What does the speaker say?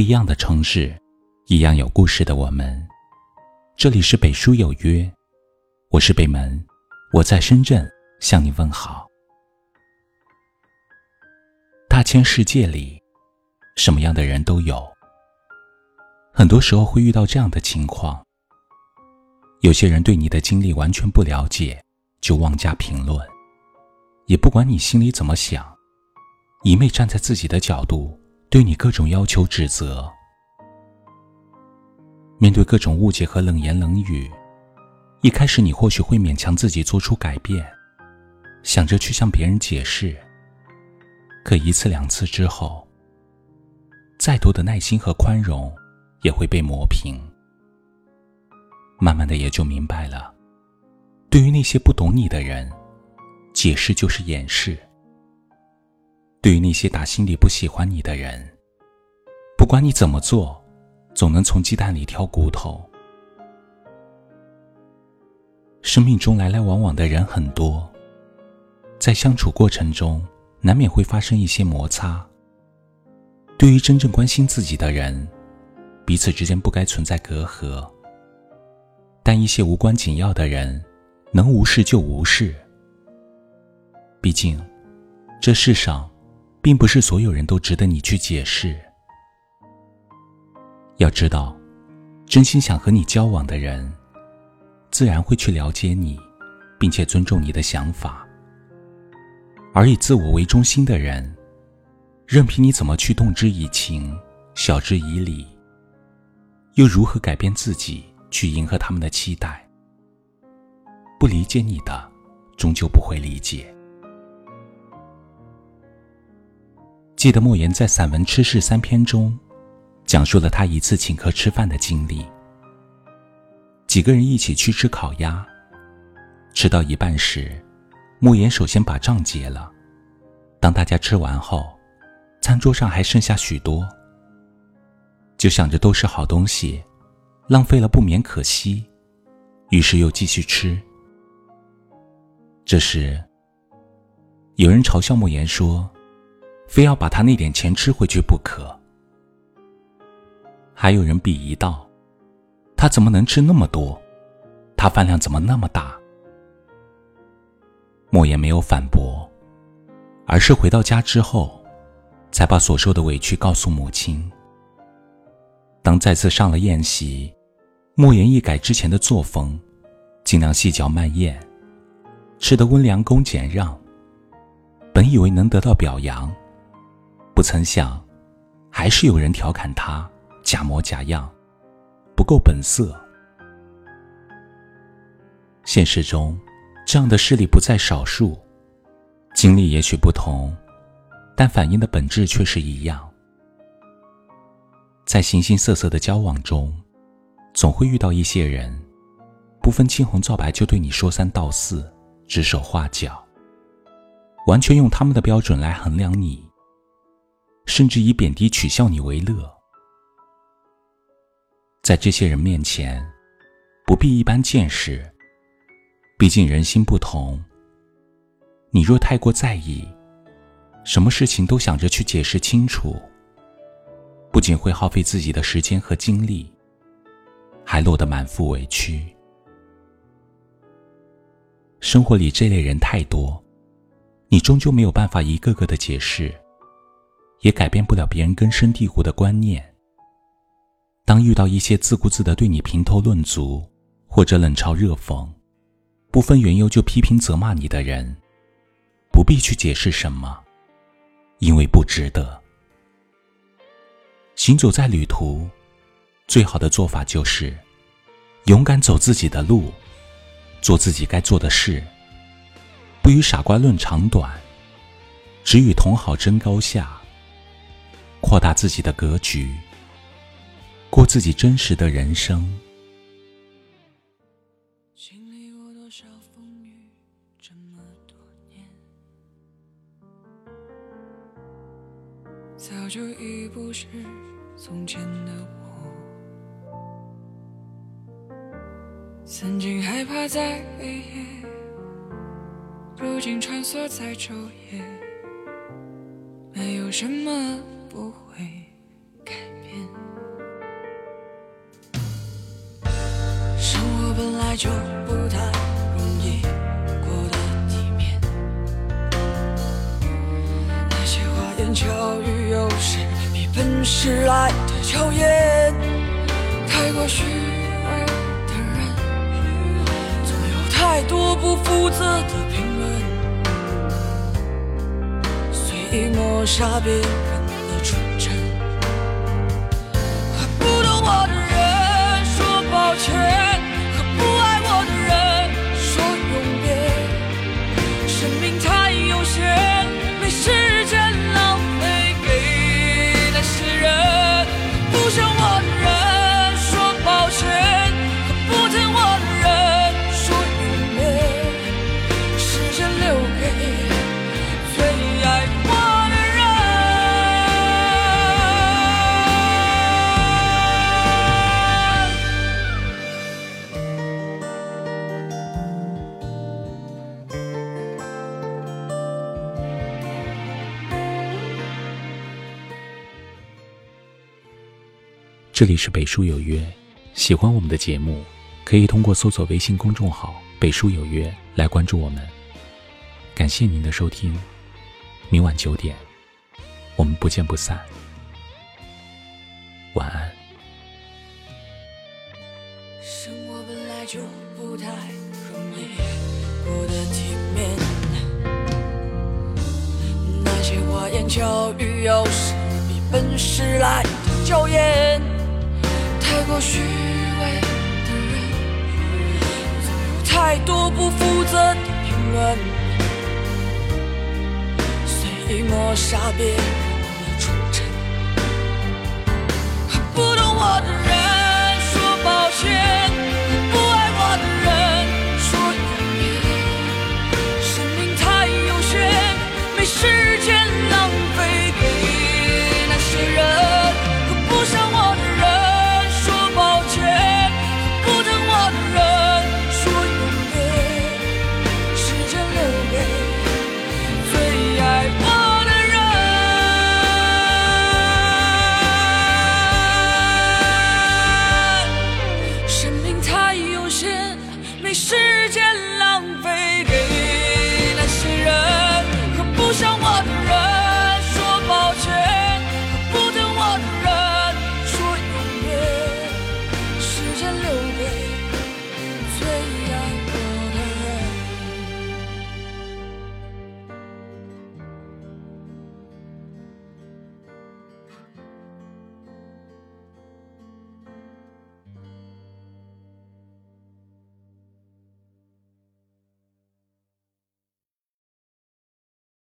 一样的城市，一样有故事的我们。这里是北书有约，我是北门，我在深圳向你问好。大千世界里，什么样的人都有。很多时候会遇到这样的情况：有些人对你的经历完全不了解，就妄加评论，也不管你心里怎么想，一昧站在自己的角度对你各种要求指责。面对各种误解和冷言冷语，一开始你或许会勉强自己做出改变，想着去向别人解释。可一次两次之后，再多的耐心和宽容也会被磨平。慢慢的也就明白了，对于那些不懂你的人，解释就是掩饰；对于那些打心里不喜欢你的人，不管你怎么做，总能从鸡蛋里挑骨头。生命中来来往往的人很多，在相处过程中。难免会发生一些摩擦。对于真正关心自己的人，彼此之间不该存在隔阂。但一些无关紧要的人，能无视就无视。毕竟，这世上，并不是所有人都值得你去解释。要知道，真心想和你交往的人，自然会去了解你，并且尊重你的想法。而以自我为中心的人，任凭你怎么去动之以情、晓之以理，又如何改变自己去迎合他们的期待？不理解你的，终究不会理解。记得莫言在散文《吃事三篇》中，讲述了他一次请客吃饭的经历。几个人一起去吃烤鸭，吃到一半时。莫言首先把账结了。当大家吃完后，餐桌上还剩下许多，就想着都是好东西，浪费了不免可惜，于是又继续吃。这时，有人嘲笑莫言说：“非要把他那点钱吃回去不可。”还有人鄙夷道：“他怎么能吃那么多？他饭量怎么那么大？”莫言没有反驳，而是回到家之后，才把所受的委屈告诉母亲。当再次上了宴席，莫言一改之前的作风，尽量细嚼慢咽，吃得温良恭俭让。本以为能得到表扬，不曾想，还是有人调侃他假模假样，不够本色。现实中。这样的事例不在少数，经历也许不同，但反映的本质却是一样。在形形色色的交往中，总会遇到一些人，不分青红皂白就对你说三道四、指手画脚，完全用他们的标准来衡量你，甚至以贬低、取笑你为乐。在这些人面前，不必一般见识。毕竟人心不同。你若太过在意，什么事情都想着去解释清楚，不仅会耗费自己的时间和精力，还落得满腹委屈。生活里这类人太多，你终究没有办法一个个的解释，也改变不了别人根深蒂固的观念。当遇到一些自顾自的对你评头论足，或者冷嘲热讽，不分缘由就批评责骂你的人，不必去解释什么，因为不值得。行走在旅途，最好的做法就是勇敢走自己的路，做自己该做的事，不与傻瓜论长短，只与同好争高下，扩大自己的格局，过自己真实的人生。经历过多少风雨，这么多年早就已不是从前的我，曾经害怕在黑夜，如今穿梭在昼夜，没有什么不会改变。生活本来就不太容易过得体面，那些花言巧语有时比本事来的巧艳，太过虚伪的人，总有太多不负责的评论，随意抹杀别人。我的人说抱歉，和不爱这里是北书有约，喜欢我们的节目，可以通过搜索微信公众号“北书有约”来关注我们。感谢您的收听，明晚九点，我们不见不散。晚安。生活本来就不太容易过得体面，那些花言巧语有时比本事来的娇艳，过虚伪的人，总有太多不负责的评论，随意抹杀别人。